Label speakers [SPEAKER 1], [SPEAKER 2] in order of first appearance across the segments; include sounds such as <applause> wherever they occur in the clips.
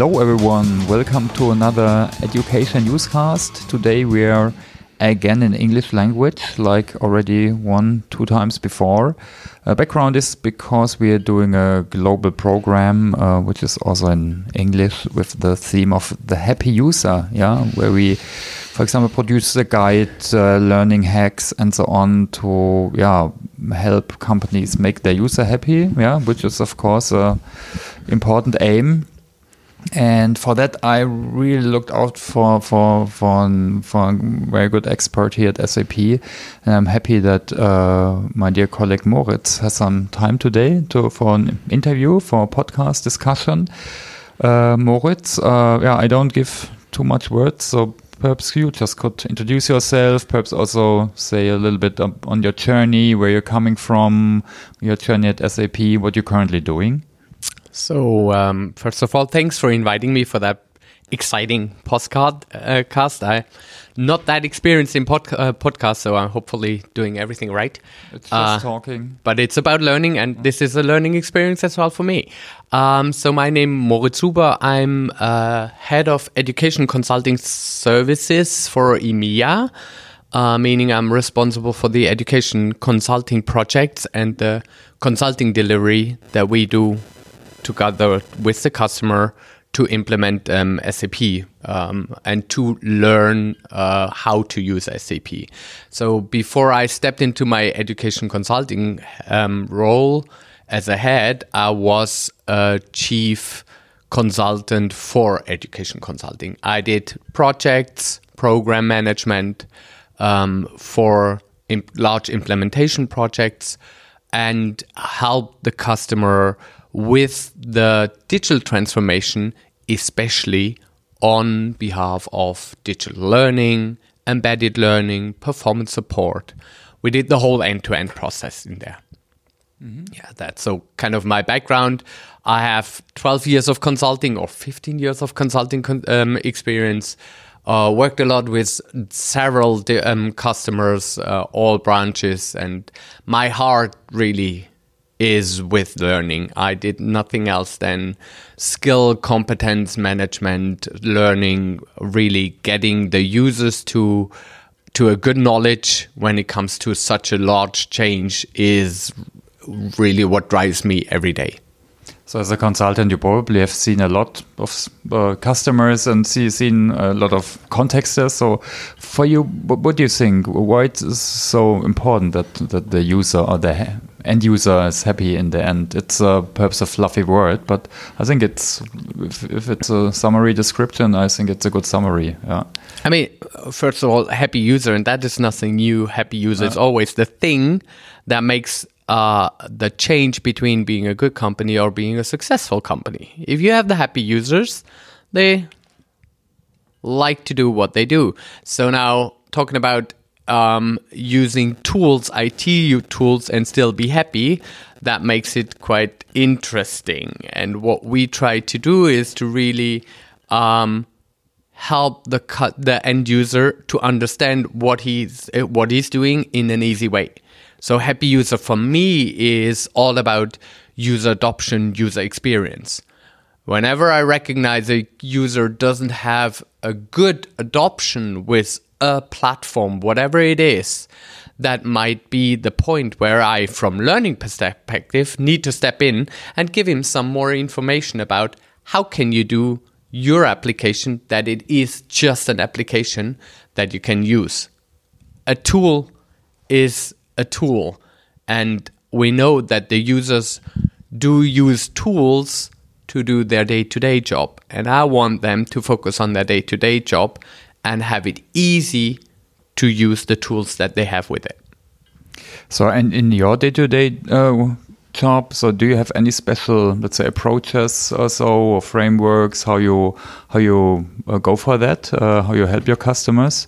[SPEAKER 1] Hello, everyone. Welcome to another education newscast. Today we are again in English language, like already one, two times before. Uh, background is because we are doing a global program, uh, which is also in English with the theme of the happy user. Yeah, where we, for example, produce a guide, uh, learning hacks, and so on to yeah help companies make their user happy. Yeah, which is of course a important aim and for that I really looked out for for for, for a very good expert here at SAP, and I'm happy that uh, my dear colleague Moritz has some time today to for an interview for a podcast discussion. Uh, Moritz, uh, yeah, I don't give too much words, so perhaps you just could introduce yourself, perhaps also say a little bit on your journey, where you're coming from, your journey at SAP, what you're currently doing.
[SPEAKER 2] So, um, first of all, thanks for inviting me for that exciting postcard uh, cast. I not that experienced in pod, uh, podcast, so I'm hopefully doing everything right.
[SPEAKER 1] It's just uh, talking,
[SPEAKER 2] but it's about learning, and this is a learning experience as well for me. Um, so my name Moritz Huber. I'm uh, head of education consulting services for EMEA. Uh, meaning I'm responsible for the education consulting projects and the consulting delivery that we do together with the customer to implement um, SAP um, and to learn uh, how to use SAP. So before I stepped into my education consulting um, role as a head, I was a chief consultant for education consulting. I did projects, program management um, for imp large implementation projects and help the customer with the digital transformation, especially on behalf of digital learning, embedded learning, performance support. We did the whole end to end process in there. Mm-hmm. Yeah, that's so kind of my background. I have 12 years of consulting or 15 years of consulting con- um, experience. Uh, worked a lot with several um, customers, uh, all branches, and my heart really is with learning. I did nothing else than skill competence management, learning, really getting the users to to a good knowledge when it comes to such a large change is really what drives me every day.
[SPEAKER 1] So, as a consultant, you probably have seen a lot of uh, customers and see, seen a lot of contexts. So, for you, what, do you think? Why it is so important that, that the user or the end user is happy in the end. It's uh, perhaps a fluffy word, but I think it's if, if, it's a summary description, I think it's a good summary. Yeah.
[SPEAKER 2] I mean, first of all, happy user, and that is nothing new. Happy user is always the thing that makes uh, the change between being a good company or being a successful company. If you have the happy users, they like to do what they do. So now talking about um, using tools, IT tools, and still be happy, that makes it quite interesting. And what we try to do is to really um, help the the end user to understand what he's eh, what he's doing in an easy way. So happy user for me is all about user adoption, user experience. Whenever I recognize a user doesn't have a good adoption with a platform, whatever it is, that might be the point where I, from learning perspective, need to step in and give him some more information about how can you do your application that it is just an application that you can use. A tool is a tool, and we know that the users do use tools to do their day to day job. And I want them to focus on their day to day job and have it easy to use the tools that they have with it.
[SPEAKER 1] So, and in your day to day job, so do you have any special, let's say, approaches or so, or frameworks? How you how you uh, go for that? Uh, how you help your customers?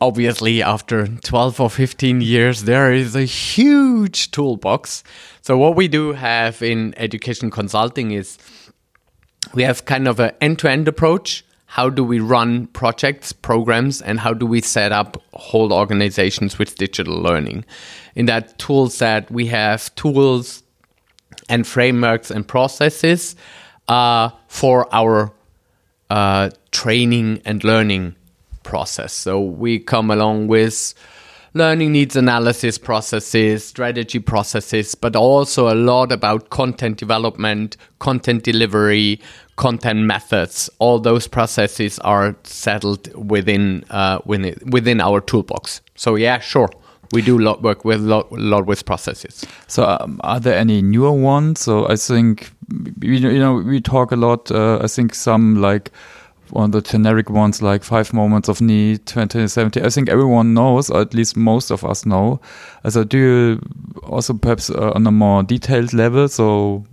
[SPEAKER 2] obviously, after 12 or 15 years, there is a huge toolbox. So, what we do have in education consulting is we have kind of an end to end approach how do we run projects, programs, and how do we set up whole organizations with digital learning. In that tool set, we have tools and frameworks and processes uh, for our uh, training and learning process. So we come along with learning needs analysis processes, strategy processes, but also a lot about content development, content delivery, content methods. All those processes are settled within uh, within, within our toolbox. So yeah, sure. We do lot work with lot, lot with processes.
[SPEAKER 1] So, um, are there any newer ones? So, I think you know, you know we talk a lot. Uh, I think some like on the generic ones like five moments of need 2070 i think everyone knows or at least most of us know so do you also perhaps uh, on a more detailed level so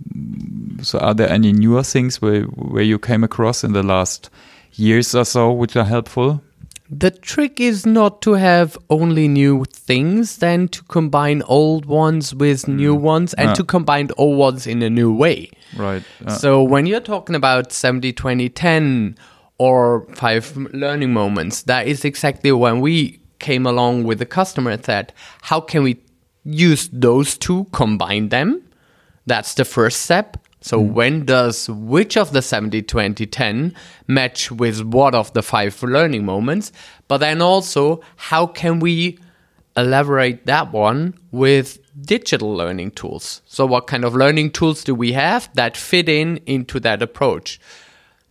[SPEAKER 1] so are there any newer things where where you came across in the last years or so which are helpful
[SPEAKER 2] the trick is not to have only new things, then to combine old ones with new mm. ones and yeah. to combine old ones in a new way.
[SPEAKER 1] Right.
[SPEAKER 2] So when you're talking about 70 20 10 or five learning moments, that is exactly when we came along with the customer and said, how can we use those two, combine them? That's the first step. So mm. when does which of the 70, 20, 10 match with what of the five learning moments? But then also, how can we elaborate that one with digital learning tools? So what kind of learning tools do we have that fit in into that approach?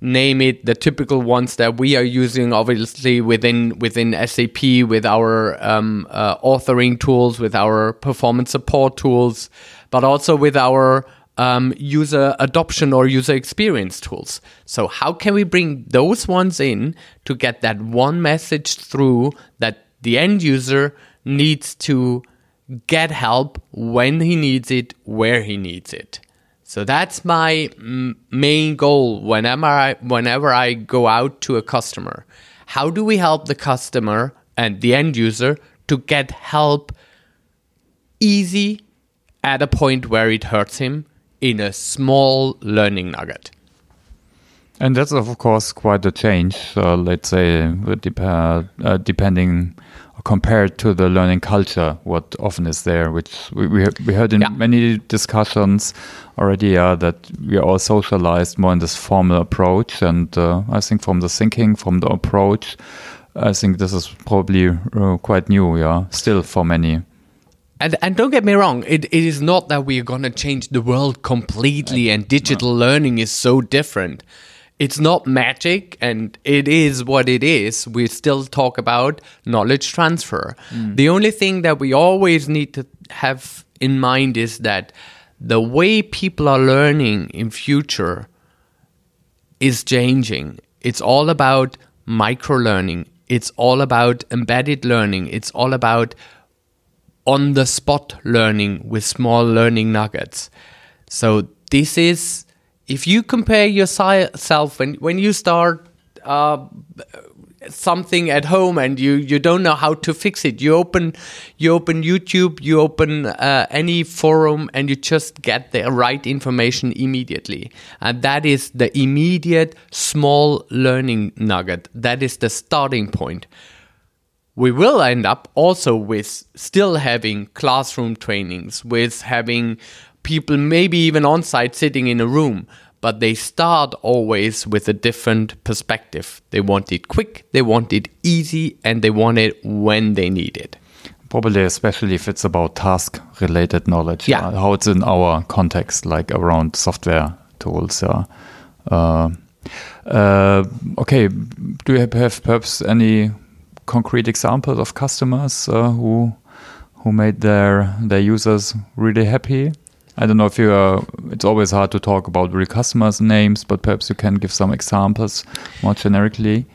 [SPEAKER 2] Name it the typical ones that we are using, obviously within within SAP with our um, uh, authoring tools, with our performance support tools, but also with our um, user adoption or user experience tools. So, how can we bring those ones in to get that one message through that the end user needs to get help when he needs it, where he needs it? So that's my main goal whenever I, whenever I go out to a customer. How do we help the customer and the end user to get help easy at a point where it hurts him in a small learning nugget.
[SPEAKER 1] And that's of course quite a change. Uh, let's say dep uh, depending compared to the learning culture, what often is there, which we we, we heard in yeah. many discussions already, uh, that we are all socialized more in this formal approach. And uh, I think from the thinking, from the approach, I think this is probably uh, quite new. Yeah, still for many
[SPEAKER 2] and and don't get me wrong, it, it is not that we are gonna change the world completely and digital learning is so different. It's not magic and it is what it is. We still talk about knowledge transfer. Mm. The only thing that we always need to have in mind is that the way people are learning in future is changing. It's all about micro learning. It's all about embedded learning. It's all about on the spot learning with small learning nuggets. So this is if you compare yourself when when you start uh, something at home and you you don't know how to fix it you open you open youtube you open uh, any forum and you just get the right information immediately. And that is the immediate small learning nugget. That is the starting point. We will end up also with still having classroom trainings, with having people maybe even on site sitting in a room, but they start always with a different perspective. They want it quick, they want it easy, and they want it when they need it.
[SPEAKER 1] Probably, especially if it's about task related knowledge.
[SPEAKER 2] Yeah.
[SPEAKER 1] Uh, how it's in our context, like around software tools. Yeah. Uh, uh, okay. Do you have, have perhaps any concrete examples of customers uh, who who made their their users really happy? I don't know if you are. It's always hard to talk about real customers' names, but perhaps you can give some examples more generically.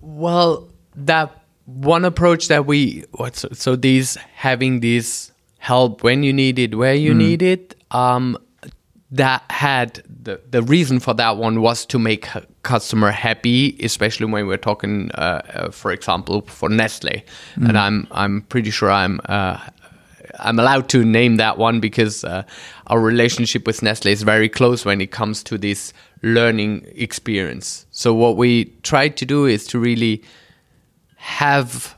[SPEAKER 2] Well, that one approach that we so, so these having these help when you need it, where you mm. need it. Um, that had the, the reason for that one was to make customer happy, especially when we're talking, uh, uh, for example, for Nestle. Mm. And I'm I'm pretty sure I'm uh, I'm allowed to name that one because uh, our relationship with Nestle is very close when it comes to this learning experience. So what we try to do is to really have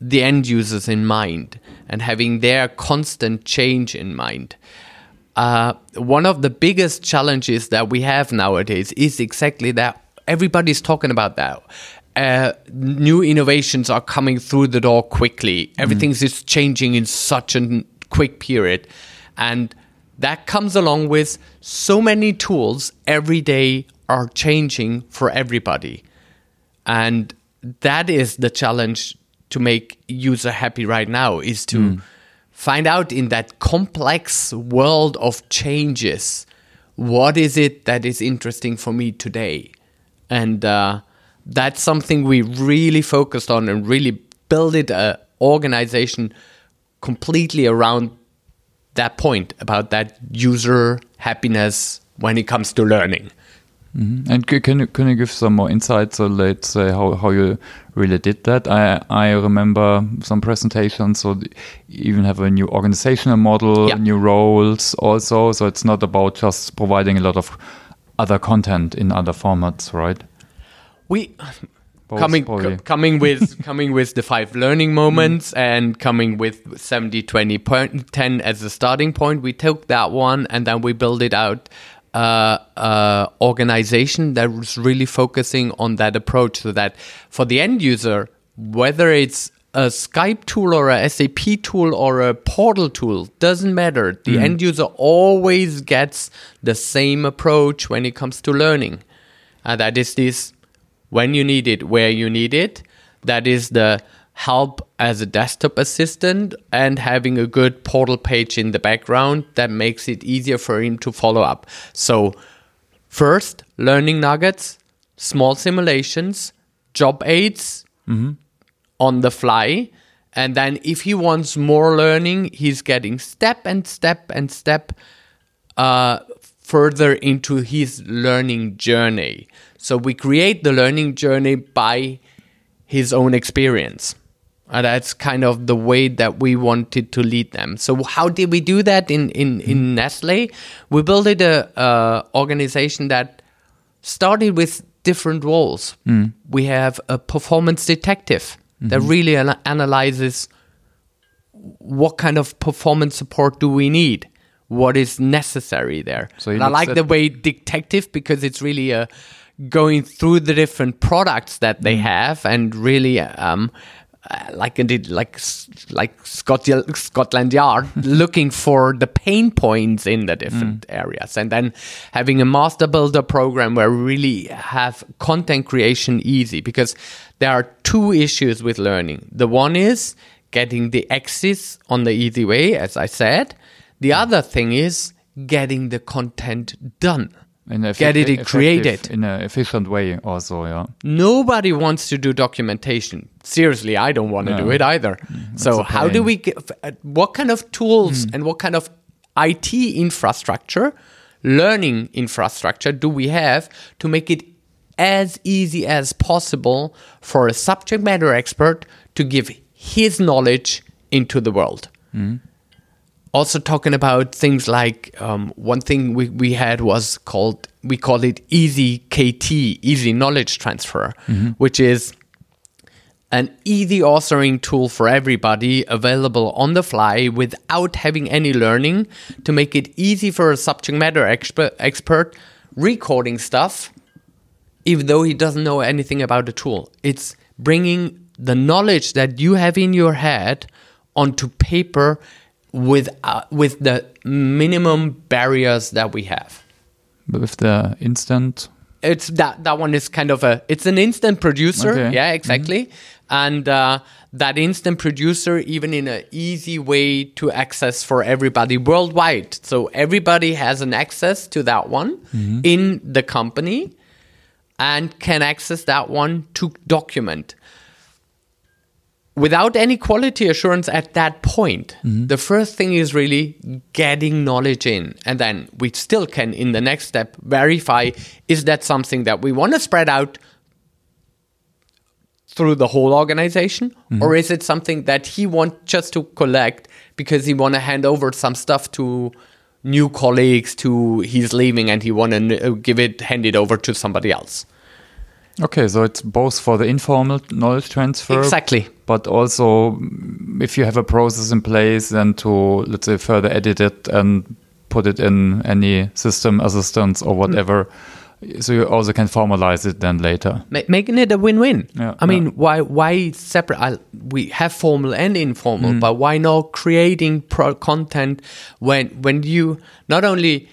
[SPEAKER 2] the end users in mind and having their constant change in mind uh, one of the biggest challenges that we have nowadays is exactly that everybody's talking about that. Uh, new innovations are coming through the door quickly. Everything's just changing in such a quick period. And that comes along with so many tools every day are changing for everybody. And that is the challenge to make user happy right now is to find out in that complex world of changes what is it that is interesting for me today and uh, that's something we really focused on and really built it a organization completely around that point about that user happiness when it comes to learning
[SPEAKER 1] mm-hmm. And can you can you give some more insights? So let's say how, how you really did that. I I remember some presentations. So you even have a new organizational model,
[SPEAKER 2] Yeah.
[SPEAKER 1] new roles also. So it's not about just providing a lot of other content in other formats, right?
[SPEAKER 2] We
[SPEAKER 1] Both,
[SPEAKER 2] coming co- coming with <laughs> coming with the five learning moments and coming with 70 20 point, 10 as a starting point we took that one and then we build it out uh, uh, organization that was really focusing on that approach so that for the end user whether it's a Skype tool or a SAP tool or a portal tool doesn't matter. The end user always gets the same approach when it comes to learning. And that is this when you need it, where you need it. That is the help as a desktop assistant and having a good portal page in the background that makes it easier for him to follow up. So, first, learning nuggets, small simulations, job aids on the fly. And then, if he wants more learning, he's getting step and step and step uh, further into his learning journey. So we create the learning journey by his own experience. And that's kind of the way that we wanted to lead them. So how did we do that in, in, in Nestle? We built a, a uh, uh, organization that started with different roles. We have a performance detective that really ana- analyzes what kind of performance support do we need what is necessary there
[SPEAKER 1] So
[SPEAKER 2] and i like the way detective because it's really uh, going through the different products that
[SPEAKER 1] Mm.
[SPEAKER 2] they have and really um, uh, like indeed like like Scotland, Scotland Yard <laughs> looking for the pain points in the different
[SPEAKER 1] Mm.
[SPEAKER 2] areas. And then having a master builder program where we really have content creation easy because there are two issues with learning. The one is getting the axis on the easy way as I said. The other thing is getting the content done get it created
[SPEAKER 1] in an efficient way, also. Yeah.
[SPEAKER 2] nobody wants to do documentation. Seriously, I don't want to
[SPEAKER 1] No.
[SPEAKER 2] do it either. Mm-hmm.
[SPEAKER 1] so,
[SPEAKER 2] how do we get, uh, what kind of tools mm. and what kind of IT infrastructure, learning infrastructure do we have to make it as easy as possible for a subject matter expert to give his knowledge into the world? Mm. Also talking about things like um, one thing we, we had was called we call it easy kt easy knowledge transfer which is an easy authoring tool for everybody available on the fly without having any learning to make it easy for a subject matter expert, expert recording stuff even though he doesn't know anything about the tool. It's bringing the knowledge that you have in your head onto paper with uh, with the minimum barriers that we have.
[SPEAKER 1] With the instant.
[SPEAKER 2] It's that that one is kind of a it's an instant producer,
[SPEAKER 1] Okay.
[SPEAKER 2] yeah, exactly, and uh, that instant producer even in an easy way to access for everybody worldwide. So everybody has an access to that one in the company and can access that one to document without any quality assurance at that point mm-hmm. the first thing is really getting knowledge in. And then we still can in the next step verify is that something that we want to spread out through the whole organization? Mm-hmm. Or is it something that he wants just to collect because he want to hand over some stuff to new colleagues to he's leaving and he want to uh, give it hand it over to somebody else?
[SPEAKER 1] Okay, so it's both for the informal knowledge transfer,
[SPEAKER 2] exactly
[SPEAKER 1] but also mm, if you have a process in place, then to let's say further edit it and put it in any system assistance or whatever. So you also can formalize it then later.
[SPEAKER 2] Ma- making it a win-win.
[SPEAKER 1] Yeah,
[SPEAKER 2] I mean,
[SPEAKER 1] yeah.
[SPEAKER 2] why why separate? I, we have formal and
[SPEAKER 1] Mm.
[SPEAKER 2] informal, but why not creating pro content when when you not only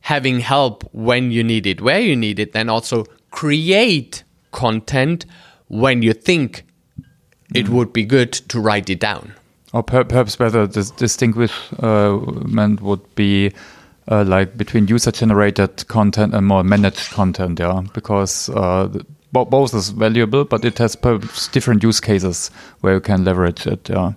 [SPEAKER 2] having help when you need it, where you need it, then also create content when you think it would be good to write it down.
[SPEAKER 1] Or per perhaps better dis distinguishment would be uh, like between user-generated content and more managed content, yeah, because uh, bo both is valuable, but it has different use cases where you can leverage it, yeah.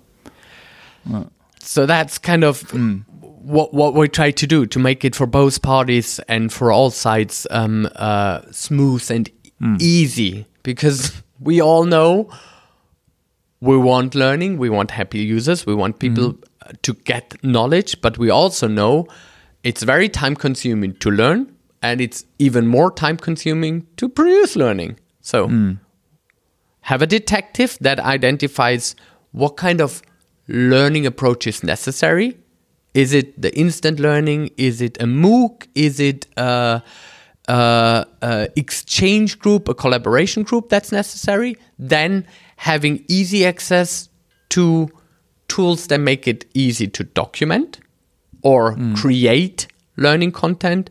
[SPEAKER 2] so that's kind of
[SPEAKER 1] Mm.
[SPEAKER 2] what what we try to do to make it for both parties and for all sides um, uh, smooth and
[SPEAKER 1] Mm.
[SPEAKER 2] easy because we all know we want learning, we want happy users, we want people
[SPEAKER 1] Mm-hmm.
[SPEAKER 2] uh, to get knowledge, but we also know it's very time consuming to learn and it's even more time consuming to produce learning. So
[SPEAKER 1] Mm.
[SPEAKER 2] have a detective that identifies what kind of learning approach is necessary. Is it the instant learning? Is it a MOOC? Is it a, a, a exchange group, a collaboration group that's necessary? Then having easy access to tools that make it easy to document or hmm. create learning content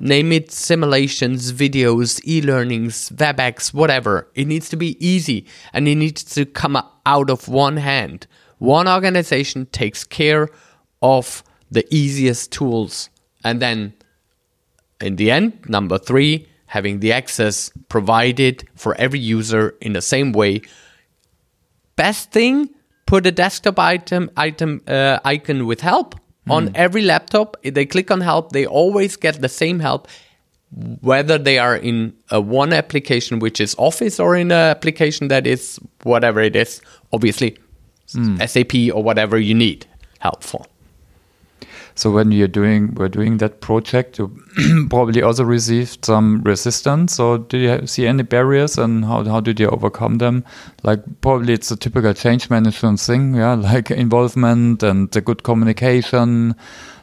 [SPEAKER 2] name it simulations, videos, e learnings, WebEx, whatever. It needs to be easy and it needs to come out of one hand. One organization takes care of the easiest tools. And then in the end, number three, having the access provided for every user in the same way. Best thing, put a desktop item item uh, icon with help on every laptop. If they click on help, they always get the same help, whether they are in a one application which is Office or in an application that is whatever it is, obviously SAP or whatever you need help for.
[SPEAKER 1] So when you're doing we're doing that project, you <clears throat> probably also received some resistance. So do you see any barriers, and how how did you overcome them? Like probably it's a typical change management thing, yeah, <laughs> like involvement and the good communication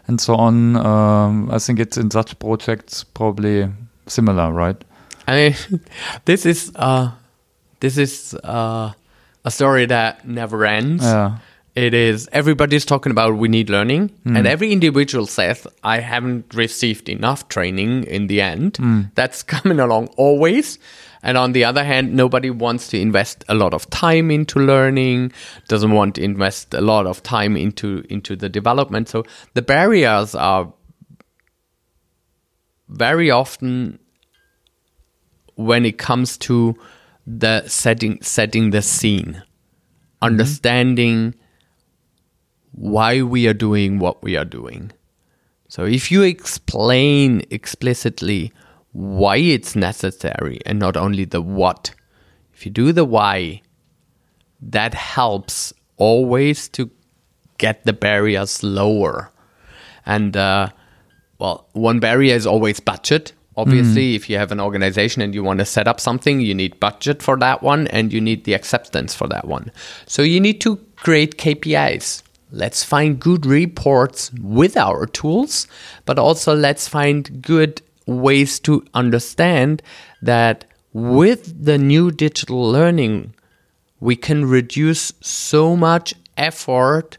[SPEAKER 1] and so on. Um, I think it's in such projects probably similar, right?
[SPEAKER 2] I mean, <laughs> this is uh, this is uh, a story that never ends.
[SPEAKER 1] Yeah.
[SPEAKER 2] It is everybody's talking about we need learning, hmm. and every individual says I haven't received enough training in the end. Hmm. That's <laughs> coming along always. And on the other hand, nobody wants to invest a lot of time into learning, doesn't want to invest a lot of time into into the development. So the barriers are very often when it comes to the setting setting the scene hmm. understanding why we are doing what we are doing so if you explain explicitly why it's necessary and not only the what if you do the why that helps always to get the barriers lower and uh, well, one barrier is always budget. Obviously, if you have an organization and you want to set up something, you need budget for that one and you need the acceptance for that one. So you need to create KPIs. Let's find good reports with our tools, but also let's find good ways to understand that with the new digital learning, we can reduce so much effort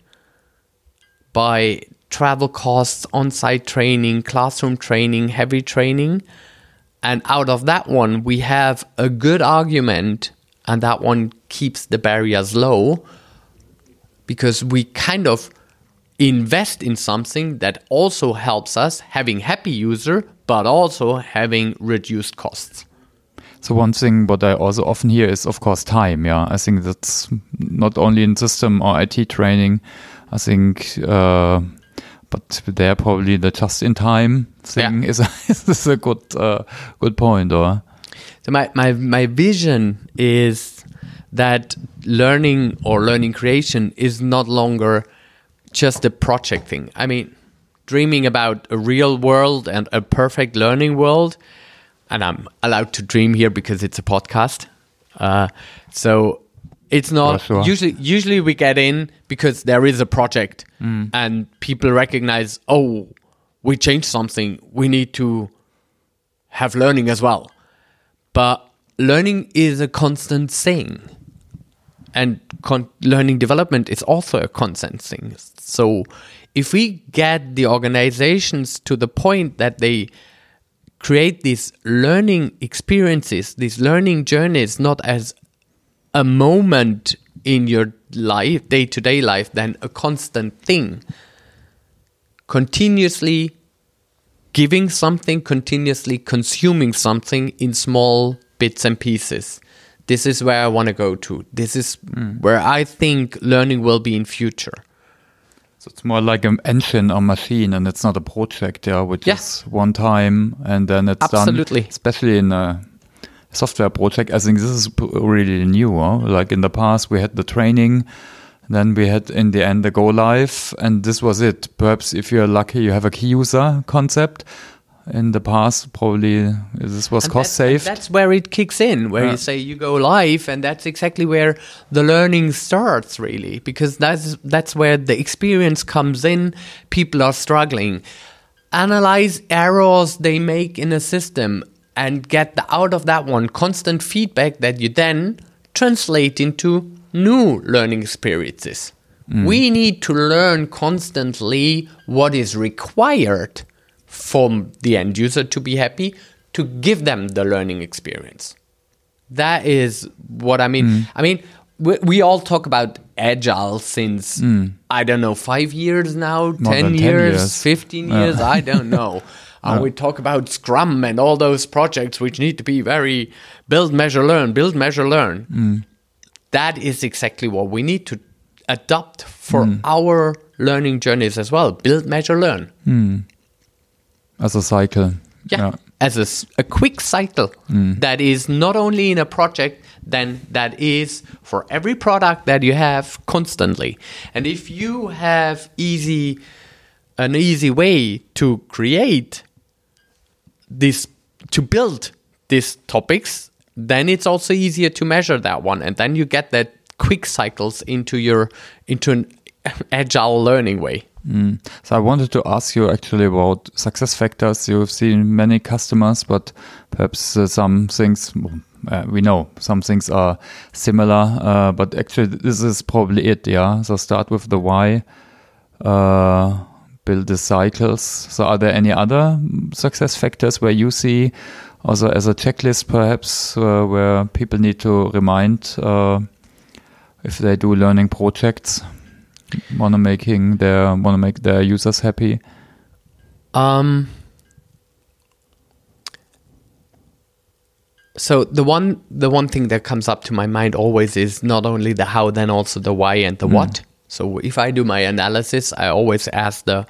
[SPEAKER 2] by travel costs, on site training, classroom training, heavy training. And out of that one, we have a good argument, and that one keeps the barriers low because we kind of invest in something that also helps us having happy user but also having reduced costs
[SPEAKER 1] So one thing what I also often hear is of course time. Yeah, I think that's not only in system or IT training. I think, uh, but there probably the just in time thing is, a, <laughs> is a good uh, good point. Or
[SPEAKER 2] So my, my, my vision is that learning or learning creation is not longer just a project thing. I mean, dreaming about a real world and a perfect learning world, and I'm allowed to dream here because it's a podcast. Uh, so It's not
[SPEAKER 1] sure.
[SPEAKER 2] usually usually we get in because there is a project and people recognize, oh, we changed something. We need to have learning as well. But learning is a constant thing. And con- learning development is also a constant thing. So if we get the organizations to the point that they create these learning experiences, these learning journeys, not as a moment in your life, day to day life, than a constant thing. Continuously giving something, continuously consuming something in small bits and pieces. This is where I want to go to. This is hmm. where I think learning will be in future.
[SPEAKER 1] So it's more like an engine or machine, and it's not a project, yeah, which
[SPEAKER 2] Yeah.
[SPEAKER 1] is one time and then it's
[SPEAKER 2] Absolutely.
[SPEAKER 1] done. Especially in a software project, I think this is really new. Huh? Like in the past, we had the training, then we had in the end the go live, and this was it. Perhaps if you're lucky, you have a key user concept. In the past, probably this was
[SPEAKER 2] And
[SPEAKER 1] cost saved.
[SPEAKER 2] That's where it kicks in, where
[SPEAKER 1] Yeah.
[SPEAKER 2] you say you go live, and that's exactly where the learning starts, really, because that's that's where the experience comes in. People are struggling. Analyze errors they make in a system and get the, out of that one constant feedback that you then translate into new learning experiences. Mm. We need to learn constantly what is required from the end user to be happy to give them the learning experience. That is what I mean. Mm. I mean, we, we all talk about agile since mm. I don't know five years now, ten
[SPEAKER 1] than 10
[SPEAKER 2] years,
[SPEAKER 1] years.
[SPEAKER 2] fifteen years. I don't <laughs> know. Uh, we talk about Scrum and all those projects which need to be very build, measure, learn, build, measure, learn. Mm. That is exactly what we need to adopt for our learning journeys as well. Build, measure, learn.
[SPEAKER 1] As a cycle.
[SPEAKER 2] Yeah. As a, a quick cycle mm. that is not only in a project, then that is for every product that you have constantly. And if you have easy, an easy way to create this, to build these topics, then it's also easier to measure that one. And then you get that quick cycles into your, into an <laughs> agile learning way.
[SPEAKER 1] So I wanted to ask you actually about success factors. You've seen many customers, but perhaps uh, some things uh, we know some things are similar. Uh, but actually, this is probably it. Yeah. So start with the why. Uh, build the cycles. So are there any other success factors where you see also as a checklist perhaps uh, where people need to remind uh, if they do learning projects? Want to making their want to make their users happy
[SPEAKER 2] Um. So the one the one thing that comes up to my mind always is not only the how, then also the why and the what. So if I do my analysis, I always ask the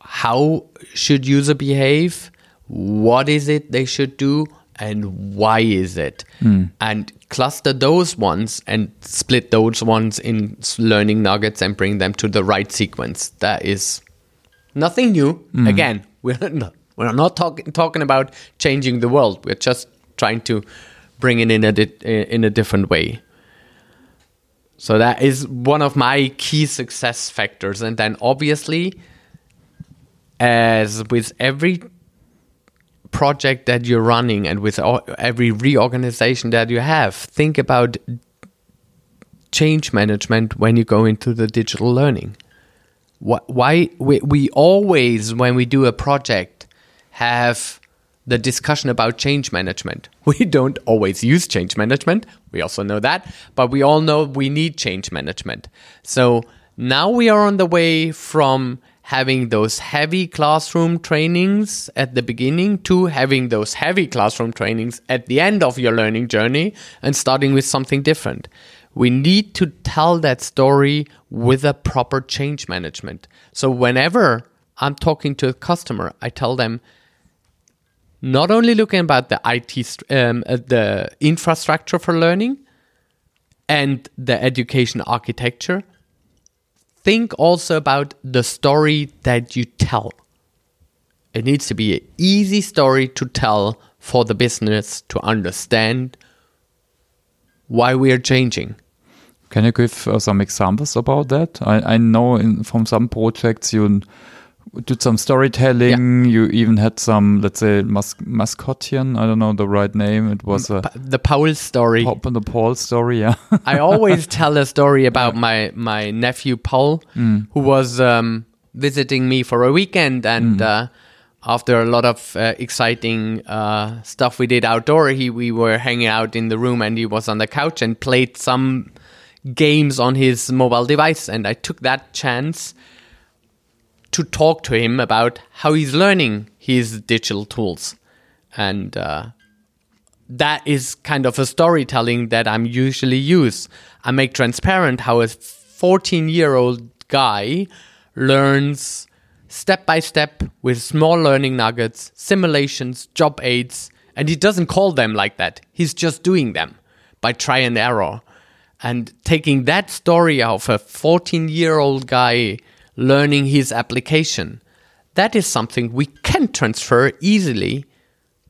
[SPEAKER 2] how should user behave, what is it they should do, and why is it, and cluster those ones and split those ones in learning nuggets and bring them to the right sequence. That is nothing new. Mm-hmm. Again, <laughs> we're not, we're not talking talking about changing the world. We're just trying to bring it in a di- in a different way. So that is one of my key success factors, and then obviously, as with every project that you're running and with all, every reorganization that you have, think about change management when you go into the digital learning. Wh- why we, we always when we do a project have the discussion about change management. <laughs> We don't always use change management. We also know that but we all know we need change management. So now we are on the way from having those heavy classroom trainings at the beginning to having those heavy classroom trainings at the end of your learning journey and starting with something different we need to tell that story with a proper change management. So whenever I'm talking to a customer, I tell them not only looking about the IT, um, uh, the infrastructure for learning and the education architecture, think also about the story that you tell. It needs to be an easy story to tell for the business to understand why we are changing.
[SPEAKER 1] Can you give uh, some examples about that? I, I know in, from some projects you did some storytelling. You even had some, let's say, mas mascotian. I don't know the right name. It was a,
[SPEAKER 2] the Paul story.
[SPEAKER 1] The Paul story. Yeah.
[SPEAKER 2] I always <laughs> tell a story about my my nephew Paul,
[SPEAKER 1] Mm.
[SPEAKER 2] who was um, visiting me for a weekend, and uh, after a lot of uh, exciting uh, stuff we did outdoor, he we were hanging out in the room, and he was on the couch and played some games on his mobile device, and I took that chance to talk to him about how he's learning his digital tools, and. Uh, that is kind of a storytelling that I'm usually use. I make transparent how a 14 year old guy learns step by step with small learning nuggets, simulations, job aids, and he doesn't call them like that. He's just doing them by try and error. And taking that story of a 14 year old guy learning his application, that is something we can transfer easily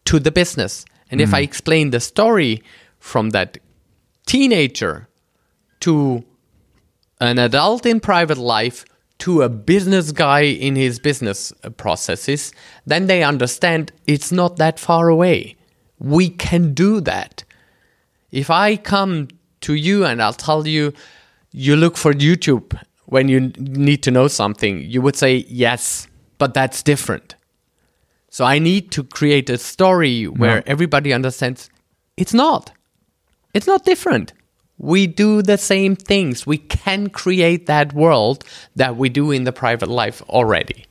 [SPEAKER 2] to the business. And if I mm-hmm. explain the story from that teenager to an adult in private life to a business guy in his business processes, then they understand it's not that far away. We can do that. If I come to you and I'll tell you, you look for YouTube when you need to know something, you would say, yes, but that's different. So I need to create a story where
[SPEAKER 1] Yeah.
[SPEAKER 2] everybody understands it's not. It's not different. We do the same things. We can create that world that we do in the private life already.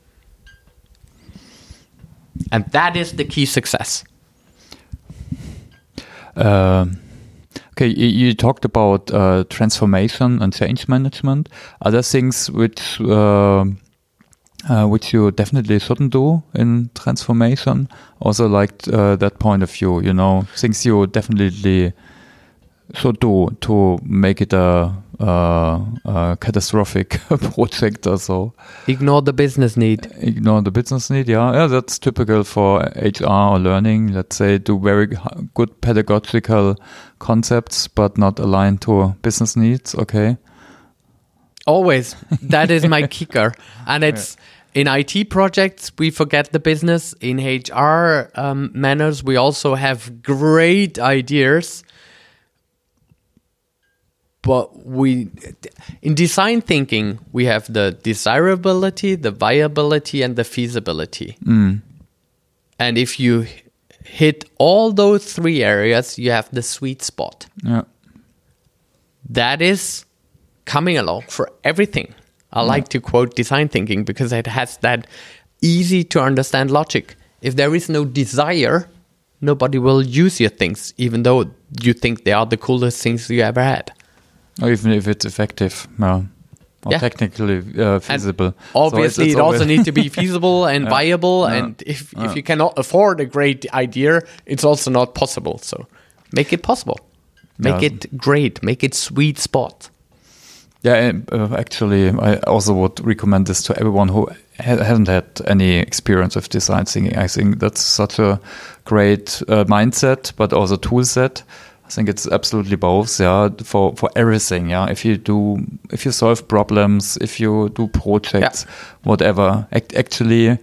[SPEAKER 2] And that is the key success.
[SPEAKER 1] Um, okay, you, talked about uh, transformation and change management. Other things which uh, uh, which you definitely shouldn't do in transformation. Also, like uh, that point of view, you know, things you definitely should do to make it a, a, a catastrophic <laughs> project or so.
[SPEAKER 2] Ignore the business need.
[SPEAKER 1] Ignore the business need, yeah. Yeah, that's typical for HR or learning. Let's say do very good pedagogical concepts, but not aligned to business needs. Okay.
[SPEAKER 2] Always. That is my <laughs> kicker. And it's in IT projects, we forget the business. In HR um, manners, we also have great ideas. But we, in design thinking, we have the desirability, the viability, and the feasibility. Mm. And if you hit all those three areas, you have the sweet spot
[SPEAKER 1] Yeah.
[SPEAKER 2] that is coming along for everything. I like to quote design thinking because it has that easy to understand logic. If there is no desire, nobody will use your things, even though you think they are the coolest things you ever had.
[SPEAKER 1] Even if it's effective, yeah. Or
[SPEAKER 2] Yeah.
[SPEAKER 1] technically uh, feasible. So
[SPEAKER 2] Obviously,
[SPEAKER 1] it's- it's
[SPEAKER 2] it also needs to be <laughs> feasible and
[SPEAKER 1] Yeah.
[SPEAKER 2] viable. And if, if you cannot afford a great idea, it's also not possible. So make it possible. Make it great. Make it sweet spot.
[SPEAKER 1] Yeah, and, uh, actually, I also would recommend this to everyone who ha- hasn't had any experience with design thinking. I think that's such a great uh, mindset, but also tool set. I think it's absolutely both. Yeah, for for everything. Yeah, if you do, if you solve problems, if you do projects, whatever. Act- actually,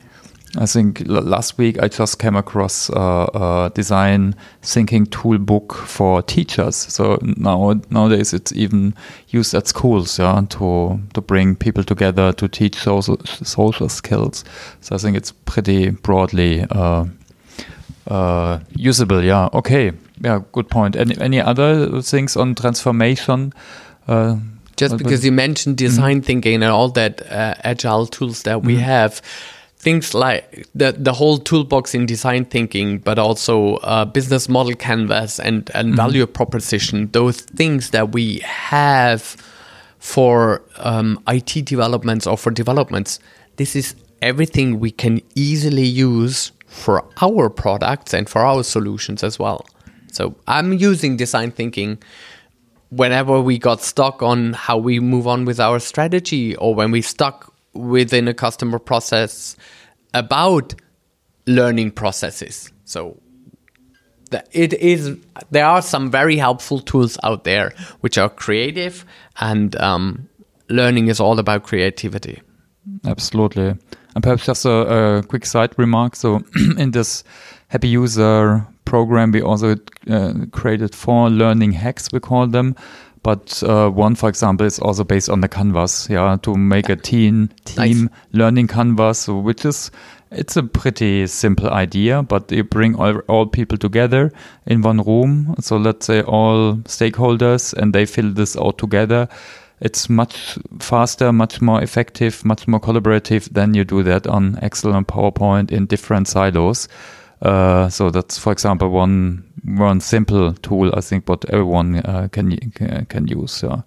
[SPEAKER 1] I think l- last week I just came across uh, a design thinking tool book for teachers. So now nowadays it's even used at schools, yeah, to to bring people together to teach social social skills. So I think it's pretty broadly uh, uh, usable. Yeah. Okay. Yeah. Good point. Any any other things on transformation? Uh,
[SPEAKER 2] just because you mentioned design thinking and all that uh, agile tools that we have things like the the whole toolbox in design thinking but also uh, business model canvas and and value proposition those things that we have for um, IT developments or for developments this is everything we can easily use for our products and for our solutions as well so I'm using design thinking whenever we got stuck on how we move on with our strategy or when we stuck within a customer process about learning processes. So it is there are some very helpful tools out there which are creative and um, learning is all about creativity.
[SPEAKER 1] Absolutely. And perhaps just a, a quick side remark. So <clears throat> in this happy user program, we also uh, created four learning hacks, we call them. But uh, one, for example, is also based on the canvas, yeah, to make a teen team
[SPEAKER 2] Nice.
[SPEAKER 1] learning canvas, which is it's a pretty simple idea, but you bring all, all people together in one room. So let's say all stakeholders, and they fill this out together. It's much faster, much more effective, much more collaborative than you do that on Excel and PowerPoint in different silos. Uh, so that's, for example, one one simple tool I think what everyone uh, can can use. Yeah.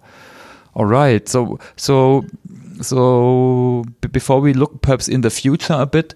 [SPEAKER 1] All right. So so so before we look perhaps in the future a bit.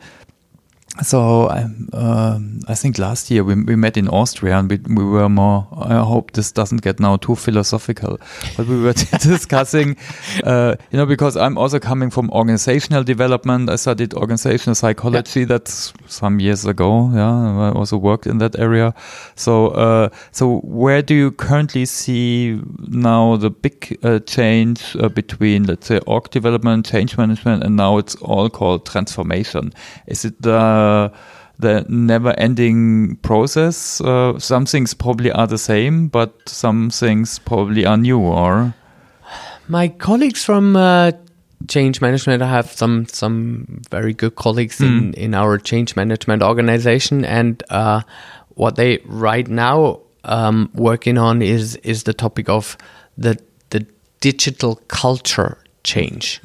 [SPEAKER 1] So um, um, I think last year we, we met in Austria and we, we were more. I hope this doesn't get now too philosophical, but we were <laughs> discussing, uh, you know, because I'm also coming from organizational development. I studied organizational psychology. That's some years ago. Yeah, I also worked in that area. So uh, so where do you currently see now the big uh, change uh, between let's say org development, change management, and now it's all called transformation? Is it the the never-ending process? Uh, some things probably are the same, but some things probably are new. Or
[SPEAKER 2] My colleagues from uh, change management, I have some some very good colleagues in, in our change management organization, and uh, what they right now um, working on is is the topic of the the digital culture change.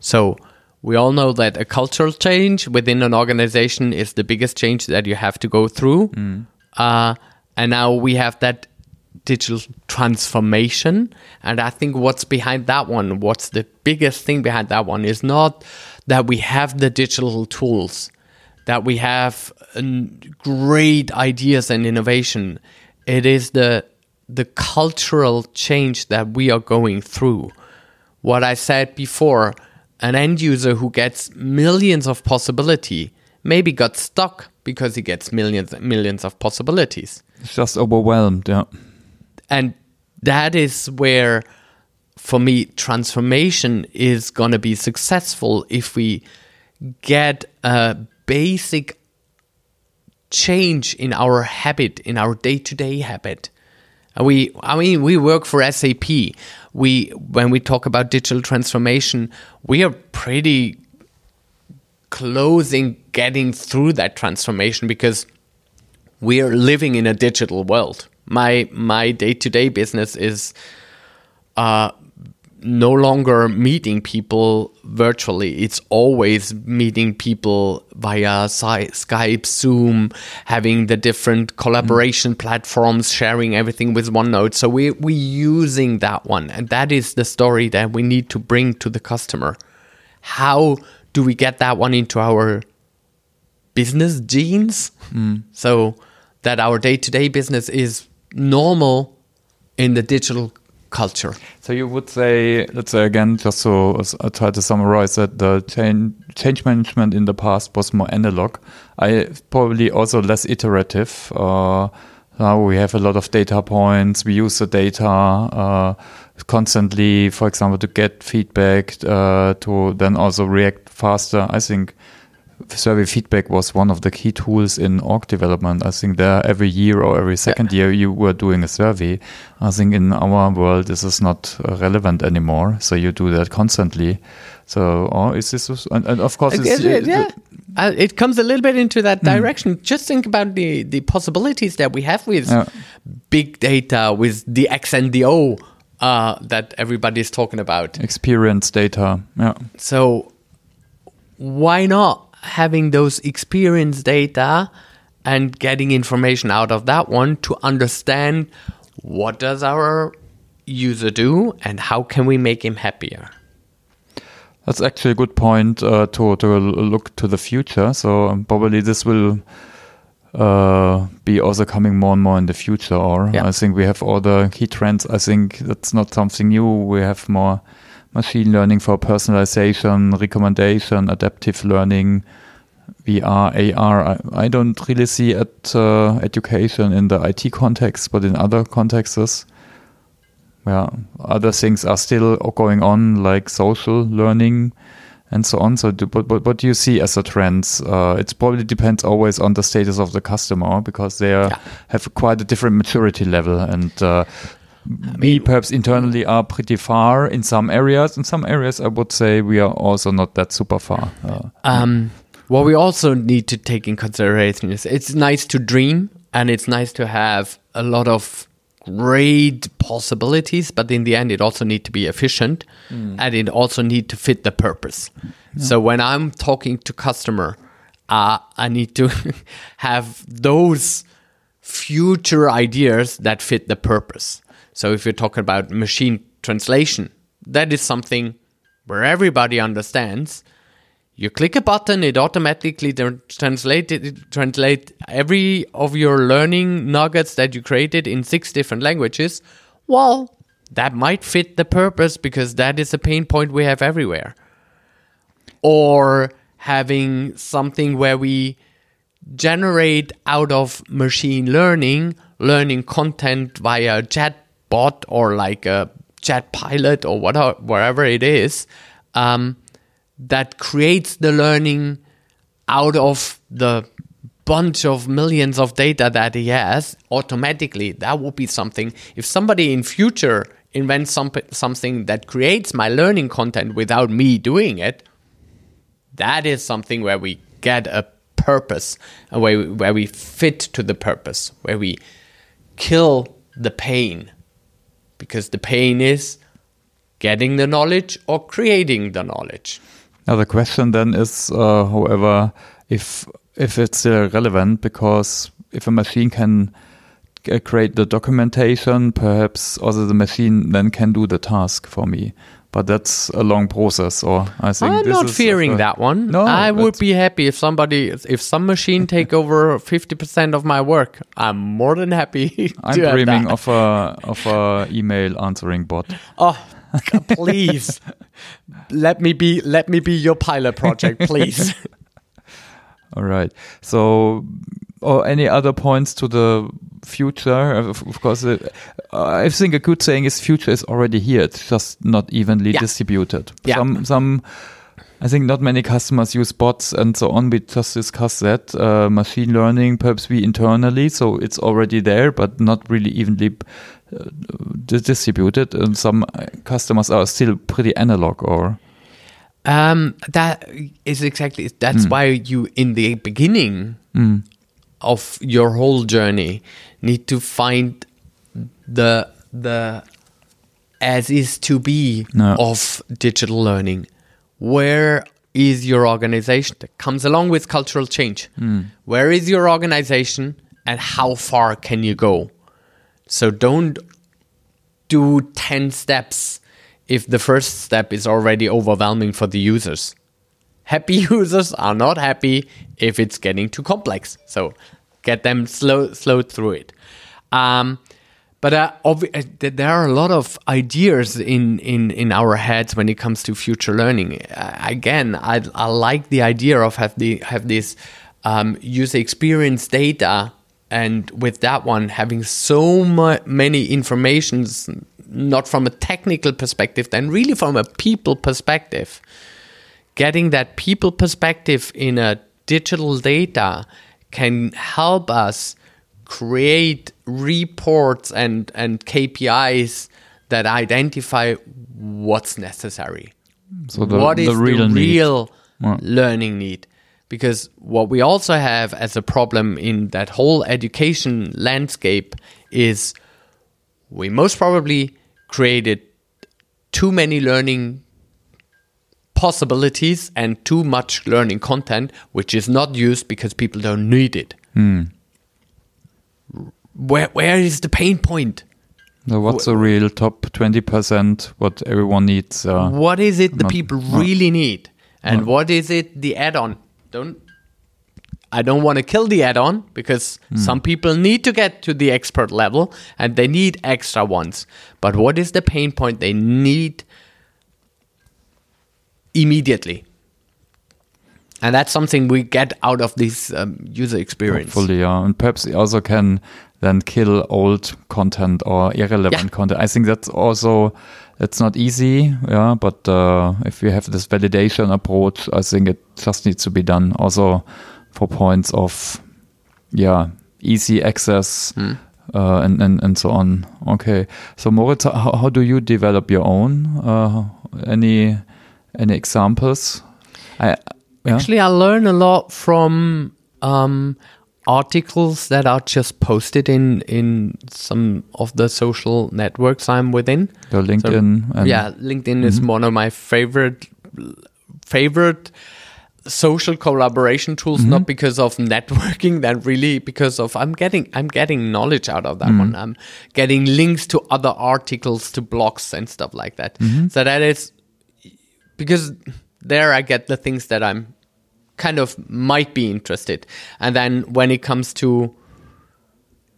[SPEAKER 2] So we all know that a cultural change within an organization is the biggest change that you have to go through. Uh, and now we have that digital transformation. And I think what's behind that one, what's the biggest thing behind that one, is not that we have the digital tools, that we have um, great ideas and innovation. It is the the cultural change that we are going through. What I said before, an end user who gets millions of possibility maybe got stuck because he gets millions and millions of possibilities.
[SPEAKER 1] it's just overwhelmed. Yeah.
[SPEAKER 2] And that is where, for me, transformation is going to be successful if we get a basic change in our habit, in our day to day habit. And we, I mean, we work for SAP. We, when we talk about digital transformation, we are pretty close in getting through that transformation because we are living in a digital world. My my day to day business is uh, no longer meeting people virtually. It's always meeting people via Sky- Skype, Zoom, having the different collaboration mm. platforms, sharing everything with OneNote. So we we using that one, and that is the story that we need to bring to the customer. How do we get that one into our business genes? Mm. So that our day to day business is normal in the digital culture.
[SPEAKER 1] So you would say, let's say again, just so I try to summarize that the change, change management in the past was more analog. I probably also less iterative. Uh, now we have a lot of data points. We use the data uh, constantly, for example, to get feedback, uh, to then also react faster. I think survey feedback was one of the key tools in org development. I think there every year or every second year you were doing a survey. I think in our world this is not uh, relevant anymore. So you do that constantly. So or is this and, and of course it's,
[SPEAKER 2] It- it- yeah. Uh, it comes a little bit into that direction. Just think about the, the possibilities that we have with
[SPEAKER 1] Yeah.
[SPEAKER 2] big data, with the X and the O uh, that everybody's talking about.
[SPEAKER 1] experience data. Yeah.
[SPEAKER 2] So why not having those experience data and getting information out of that one to understand what does our user do and how can we make him happier?
[SPEAKER 1] That's actually a good point uh, to to look to the future. So um, probably this will uh, be also coming more and more in the future. Or
[SPEAKER 2] Yeah.
[SPEAKER 1] I think we have all the key trends. I think that's not something new. We have more machine learning for personalization, recommendation, adaptive learning. VR, AR. I, I don't really see at uh, education in the IT context, but in other contexts, yeah, other things are still going on, like social learning and so on. So, do, but, but what do you see as a trend? Uh, it probably depends always on the status of the customer because they are,
[SPEAKER 2] Yeah.
[SPEAKER 1] have quite a different maturity level, and uh, we
[SPEAKER 2] mean-
[SPEAKER 1] perhaps internally are pretty far in some areas. In some areas, I would say we are also not that super far. Uh,
[SPEAKER 2] Um, what we also need to take in consideration is it's nice to dream and it's nice to have a lot of great possibilities, but in the end, it also need to be efficient and it also need to fit the purpose. So when I'm talking to customer, uh, I need to <laughs> have those future ideas that fit the purpose. So if you're talking about machine translation, that is something where everybody understands. You click a button, it automatically tr- translate it, translate every of your learning nuggets that you created in six different languages. Well, that might fit the purpose because that is a pain point we have everywhere. Or having something where we generate out of machine learning learning content via chatbot or like a chat pilot or whatever wherever it is um, that creates the learning out of the bunch of millions of data that he has automatically. That would be something. If somebody in future invents some, something that creates my learning content without me doing it that is something where we get a purpose, a way where we fit to the purpose, where we kill the pain, because the pain is getting the knowledge or creating the knowledge.
[SPEAKER 1] Now the question then is, uh, however, if if it's still relevant, because if a machine can uh, create the documentation, perhaps also the machine then can do the task for me. But that's a long process, or I think
[SPEAKER 2] I'm not fearing
[SPEAKER 1] a-
[SPEAKER 2] that one.
[SPEAKER 1] No,
[SPEAKER 2] I would be happy if somebody, if some machine <laughs> take over 50% of my work. I'm more than happy. <laughs> to
[SPEAKER 1] I'm dreaming of a of a email answering bot.
[SPEAKER 2] Oh, please <laughs> let me be. Let me be your pilot project, please.
[SPEAKER 1] All right. So, or any other points to the future? Of, course, uh, I think a good saying is future is already here. It's just not evenly
[SPEAKER 2] Yeah.
[SPEAKER 1] distributed.
[SPEAKER 2] Yeah.
[SPEAKER 1] Some, some. I think not many customers use bots and so on. We just discussed that uh, machine learning. Perhaps we internally, so it's already there, but not really evenly uh, distributed. And some customers are still pretty analog, or
[SPEAKER 2] Um, that is exactly. That's
[SPEAKER 1] Hmm.
[SPEAKER 2] why you, in the beginning of your whole journey, need to find the the as is to be
[SPEAKER 1] No.
[SPEAKER 2] of digital learning. Where is your organization? That comes along with cultural change. Hmm. Where is your organization, and how far can you go? So don't do 10 steps if the first step is already overwhelming for the users. Happy <laughs> users are not happy if it's getting too complex. So get them slow slow through it. Um, but uh, obvi- uh, there are a lot of ideas in, in, in our heads when it comes to future learning. Uh, again, I, I like the idea of have the have this um, user experience data, and with that one having so mu- many informations, not from a technical perspective, then really from a people perspective getting that people perspective in a digital data can help us create reports and, and KPIs that identify what's necessary.
[SPEAKER 1] so the,
[SPEAKER 2] what is
[SPEAKER 1] the real
[SPEAKER 2] the real
[SPEAKER 1] Yeah.
[SPEAKER 2] learning need? Because what we also have as a problem in that whole education landscape is we most probably created too many learning possibilities and too much learning content, which is not used because people don't need it. Where where is the pain point?
[SPEAKER 1] So what's the real top twenty percent? What everyone needs? Uh,
[SPEAKER 2] What is it the
[SPEAKER 1] not-
[SPEAKER 2] people
[SPEAKER 1] not-
[SPEAKER 2] really need? And what is it the add-on? Don't I don't want to kill the add-on because some people need to get to the expert level and they need extra ones. But what is the pain point they need immediately? and that's something we get out of this um, user experience.
[SPEAKER 1] Hopefully, yeah. And perhaps also can then kill old content or irrelevant
[SPEAKER 2] Yeah.
[SPEAKER 1] content. I think that's also it's not easy, yeah. But uh, if we have this validation approach, I think it just needs to be done. Also for points of yeah easy access uh, and, and and so on. Okay, so Moritz, how, how do you develop your own? Uh, any any examples? I yeah.
[SPEAKER 2] Actually, I learn a lot from um, articles that are just posted in in some of the social networks I'm within. So,
[SPEAKER 1] LinkedIn and
[SPEAKER 2] yeah, LinkedIn is mm-hmm. one of my favorite favorite social collaboration tools. Not mm-hmm. because of networking, then really because of I'm getting I'm getting knowledge out of that one. Mm-hmm. I'm getting links to other articles, to blogs and stuff like that. So that is because there I get the things that I'm kind of might be interested. And then when it comes to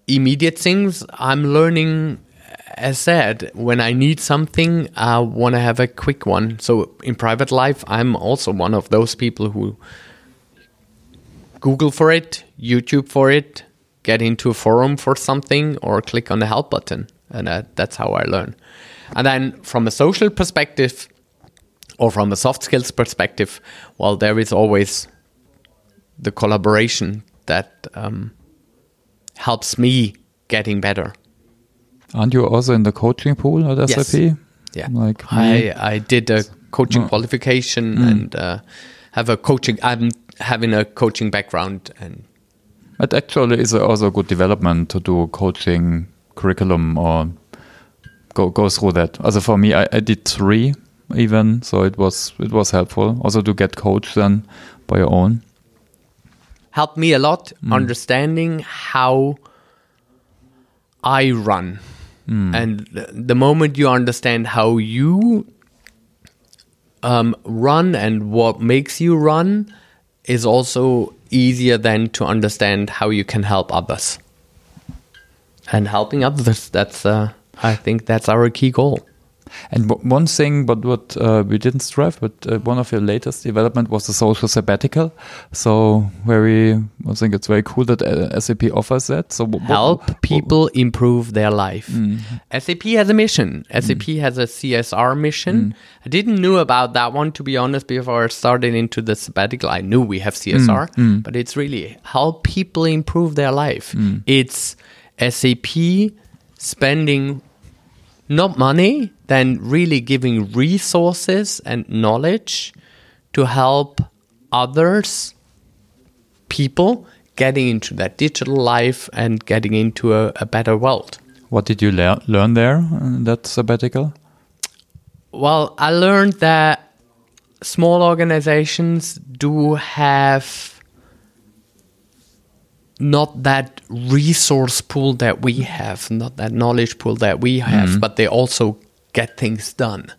[SPEAKER 2] immediate things, I'm learning, as said, when I need something, I want to have a quick one. So in private life, I'm also one of those people who Google for it, YouTube for it, get into a forum for something, or click on the help button. And uh, that's how I learn. And then from a social perspective, or from a soft skills perspective, well, there is always the collaboration that um, helps me getting better.
[SPEAKER 1] Aren't you also in the coaching pool at
[SPEAKER 2] Yes.
[SPEAKER 1] SAP?
[SPEAKER 2] Yeah,
[SPEAKER 1] Like me?
[SPEAKER 2] I I did a coaching qualification and uh, have a coaching. I'm having a coaching background and
[SPEAKER 1] It actually is also a good development to do a coaching curriculum or go go through that. Also for me, I, I did three even, so it was it was helpful. Also to get coached then by your own.
[SPEAKER 2] helped me a lot understanding how I run. And the moment you understand how you um, run and what makes you run is also easier then to understand how you can help others. And helping others, that's, uh, I think that's our key goal.
[SPEAKER 1] And w- one thing, but what uh, we didn't strive, but uh, one of your latest development was the social sabbatical. So very, I think it's very cool that uh, SAP offers that. So
[SPEAKER 2] help people improve their life. SAP has a mission. SAP has a CSR mission. I didn't know about that one to be honest before I started into the sabbatical. I knew we have CSR, but it's really help people improve their life. It's SAP spending not money, then really giving resources and knowledge to help others people getting into that digital life and getting into a, a better world.
[SPEAKER 1] What did you lear- learn there in that sabbatical?
[SPEAKER 2] Well, I learned that small organizations do have not that resource pool that we have, not that knowledge pool that we have, but they also get things done.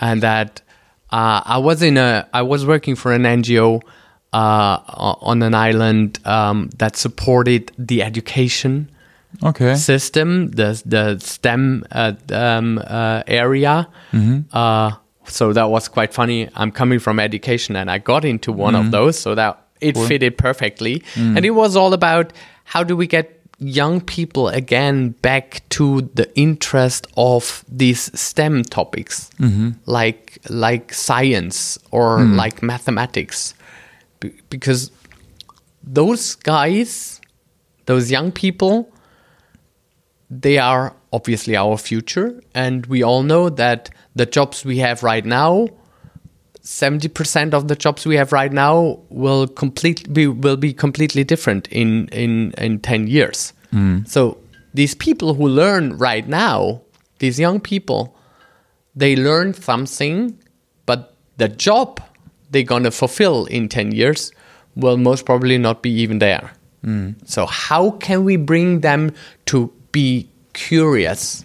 [SPEAKER 2] And that uh, I was in a, I was working for an NGO uh, on an island um, that supported the education
[SPEAKER 1] Okay.
[SPEAKER 2] system, the the STEM uh, um, uh, area. Uh, so that was quite funny. I'm coming from education, and I got into one of those, so that it fitted perfectly. Mm. And it was all about how do we get young people again back to the interest of these STEM topics, mm-hmm. like like science or mm. like mathematics, Be- because those guys, those young people they are obviously our future. And we all know that the jobs we have right now 70% of the jobs we have right now will complete be, will be completely different in in in 10 years. So these people who learn right now these young people they learn something but the job they're going to fulfill in 10 years will most probably not be even there. So how can we bring them to be curious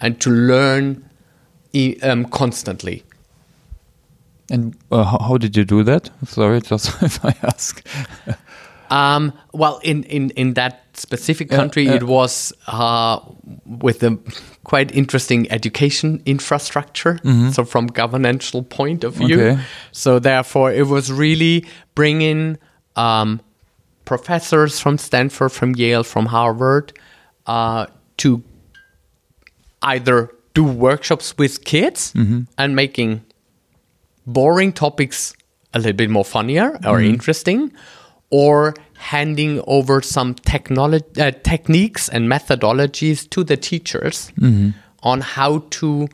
[SPEAKER 2] and to learn um, constantly
[SPEAKER 1] And uh, how, how did you do that? Sorry, <laughs> just if I ask.
[SPEAKER 2] Um, well, in, in, in that specific country,
[SPEAKER 1] yeah.
[SPEAKER 2] it was uh, with a quite interesting education infrastructure. So, from governmental point of view,
[SPEAKER 1] Okay.
[SPEAKER 2] so therefore, it was really bringing um, professors from Stanford, from Yale, from Harvard uh, to either do workshops with kids and making boring topics a little bit more funnier or mm-hmm. interesting, or handing over some technology, uh, techniques and methodologies to the teachers mm-hmm. on how to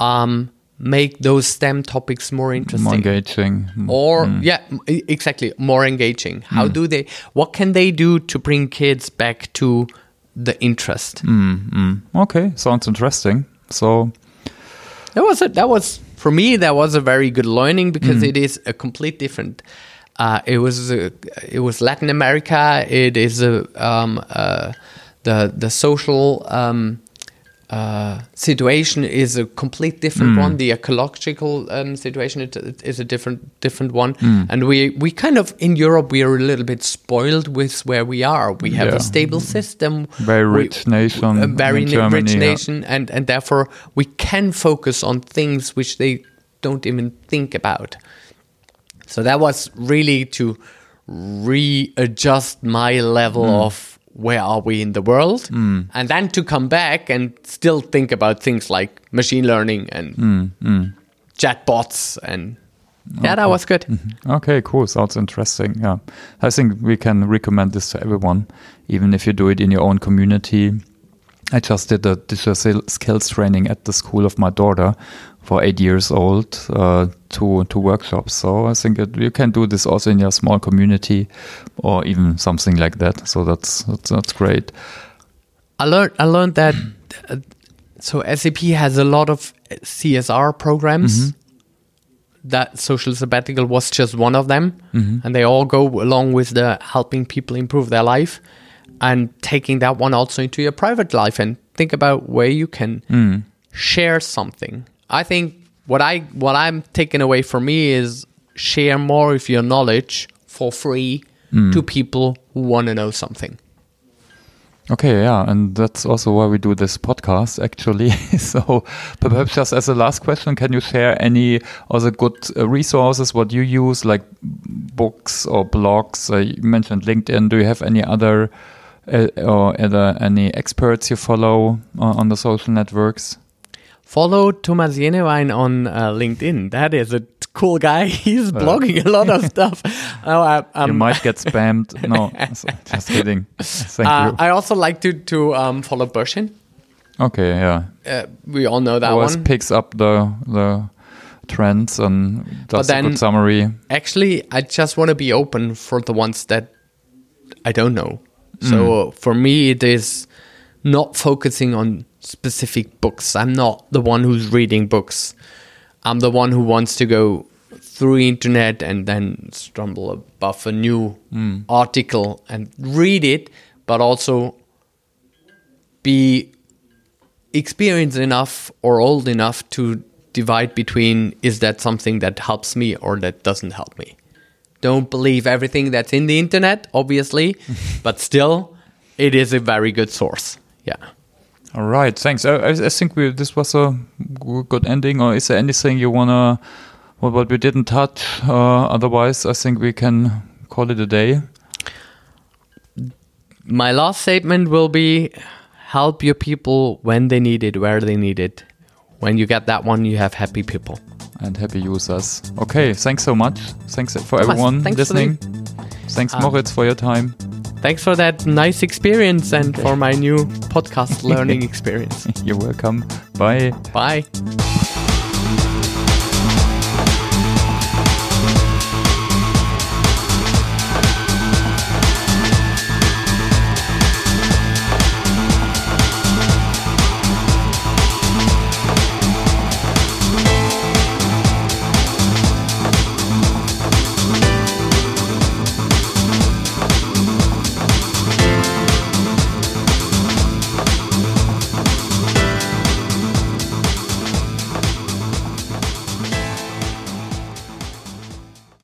[SPEAKER 2] um, make those STEM topics more interesting.
[SPEAKER 1] More engaging. Mm-hmm.
[SPEAKER 2] or yeah m- e- exactly more engaging. How do they what can they do to bring kids back to the interest?
[SPEAKER 1] Okay, sounds interesting. So,
[SPEAKER 2] that was it. that was for me that was a very good learning because it is a complete different uh, it was a, it was Latin America. It is a um, uh, the the social um, uh, situation is a complete different one. The ecological um, situation it, it is a different different one, and we we kind of in Europe we are a little bit spoiled with where we are. We have
[SPEAKER 1] Yeah.
[SPEAKER 2] a stable system,
[SPEAKER 1] Very
[SPEAKER 2] We-
[SPEAKER 1] rich nation
[SPEAKER 2] a very
[SPEAKER 1] Germany,
[SPEAKER 2] rich
[SPEAKER 1] yeah.
[SPEAKER 2] nation, and and therefore we can focus on things which they don't even think about. So that was really to readjust my level
[SPEAKER 1] Hmm.
[SPEAKER 2] of where are we in the world, and then to come back and still think about things like machine learning and
[SPEAKER 1] Hmm,
[SPEAKER 2] chatbots and yeah, that was good.
[SPEAKER 1] Okay, cool. Sounds interesting. Yeah. I think we can recommend this to everyone, even if you do it in your own community. I just did a digital skills training at the school of my daughter for eight years old, uh, two, two workshops. So I think it, you can do this also in your small community or even something like that. So that's, that's, that's great.
[SPEAKER 2] I learned I learned that uh, so SAP has a lot of CSR programs. That social sabbatical was just one of them, and they all go along with the helping people improve their life, and taking that one also into your private life and think about where you can share something. I think what I what I'm taking away from me is share more of your knowledge for free to people who want to know something.
[SPEAKER 1] Okay, yeah, and that's also why we do this podcast, actually. <laughs> so, perhaps just as a last question, can you share any other good uh, resources what you use, like books or blogs? Uh, you mentioned LinkedIn. Do you have any other uh, or other any experts you follow uh, on the social networks?
[SPEAKER 2] Follow Thomas Jenewein on uh, LinkedIn. That is a cool guy. <laughs> He's blogging a lot of <laughs> stuff. Oh, I,
[SPEAKER 1] you
[SPEAKER 2] um,
[SPEAKER 1] might get spammed. No, <laughs> just kidding. Thank
[SPEAKER 2] uh,
[SPEAKER 1] you.
[SPEAKER 2] I also like to to um, follow Bersin.
[SPEAKER 1] Okay, yeah.
[SPEAKER 2] Uh, we all know that
[SPEAKER 1] Always
[SPEAKER 2] one.
[SPEAKER 1] picks up the the trends and does a
[SPEAKER 2] then-
[SPEAKER 1] good summary.
[SPEAKER 2] Actually, I just want to be open for the ones that I don't know. So for me, it is not focusing on specific books. I'm not the one who's reading books. I'm the one who wants to go through internet and then stumble above a new hmm. article and read it, but also be experienced enough or old enough to divide between is that something that helps me or that doesn't help me. Don't believe everything that's in the internet, obviously, <laughs> but still, it is a very good source. Yeah.
[SPEAKER 1] All right, thanks. I, I think we this was a good ending. Or is there anything you wanna what, what we didn't touch? Uh, otherwise, I think we can call it a day.
[SPEAKER 2] My last statement will be help your people when they need it, where they need it. When you get that one, you have happy people.
[SPEAKER 1] And happy users. Okay, thanks so much. Thanks for everyone
[SPEAKER 2] thanks for
[SPEAKER 1] listening. thanks,
[SPEAKER 2] Um,
[SPEAKER 1] Moritz, for your time.
[SPEAKER 2] Thanks for that nice experience and for my new podcast <laughs> learning experience.
[SPEAKER 1] You're welcome. Bye.
[SPEAKER 2] Bye.